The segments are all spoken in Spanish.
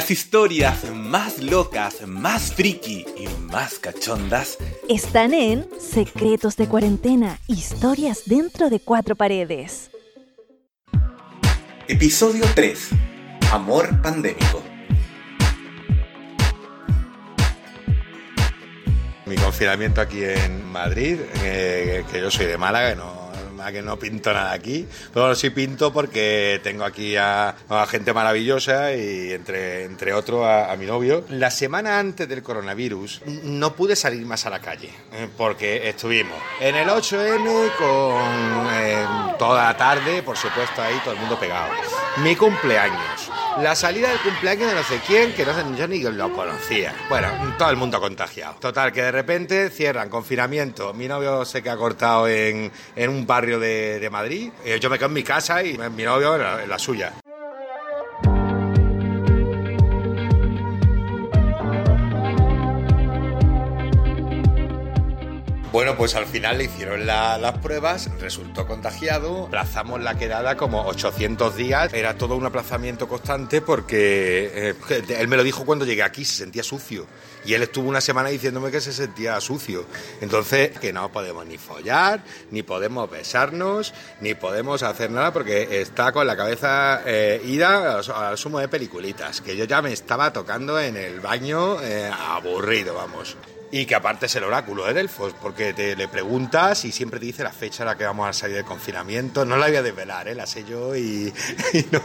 Las historias más locas, más friki y más cachondas están en Secretos de Cuarentena, historias dentro de cuatro paredes. Episodio 3. Amor pandémico. Mi confinamiento aquí en Madrid, eh, que yo soy de Málaga, no, que no pinto nada aquí, pero bueno, sí pinto porque tengo aquí a, gente maravillosa y entre, entre otros a, mi novio. La semana antes del coronavirus no pude salir más a la calle eh, porque estuvimos en el 8M con eh, toda la tarde, por supuesto ahí todo el mundo pegado. Mi cumpleaños la salida del cumpleaños de no sé quién, que no sé, yo ni lo conocía. Bueno, todo el mundo contagiado. Total, que de repente cierran confinamiento. Mi novio se queda cortado en, en un barrio de, Madrid. Eh, yo me quedo en mi casa y mi novio en la suya. Bueno, pues al final le hicieron las pruebas, resultó contagiado, aplazamos la quedada como 800 días, era todo un aplazamiento constante porque eh, él me lo dijo cuando llegué aquí, se sentía sucio. Y él estuvo una semana diciéndome que se sentía sucio. Entonces, que no podemos ni follar, ni podemos besarnos, ni podemos hacer nada porque está con la cabeza eh, ida al sumo de peliculitas, que yo ya me estaba tocando en el baño eh, aburrido, vamos. Y que aparte es el oráculo de Delfos, porque te le preguntas y siempre te dice la fecha en la que vamos a salir del confinamiento. No la voy a desvelar, ¿eh? la sé yo y, no.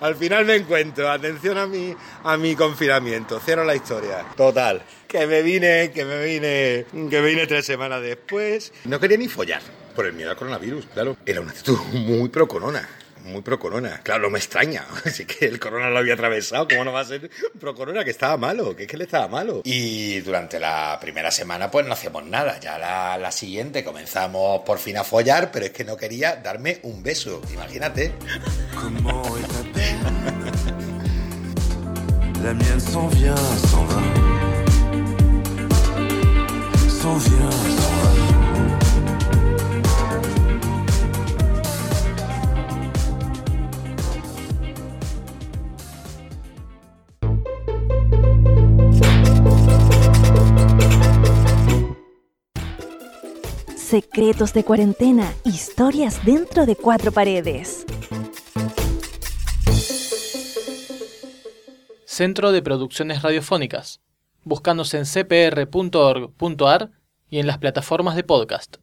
Al final me encuentro, atención a mi, a mi confinamiento, cierro la historia. Total, que me vine, que me vine, que me vine tres semanas después. No quería ni follar por el miedo al coronavirus, claro. Era una actitud muy pro corona muy pro corona. Claro, no me extraña. Así que el corona lo había atravesado. ¿Cómo no va a ser pro corona? Que estaba malo. Que es que le estaba malo. Y durante la primera semana, pues no hacemos nada. Ya la, la siguiente comenzamos por fin a follar, pero es que no quería darme un beso. Imagínate. La mienne s'en vient, s'en va. S'en vient, Secretos de cuarentena, historias dentro de cuatro paredes. Centro de Producciones Radiofónicas. Búscanos en cpr.org.ar y en las plataformas de podcast.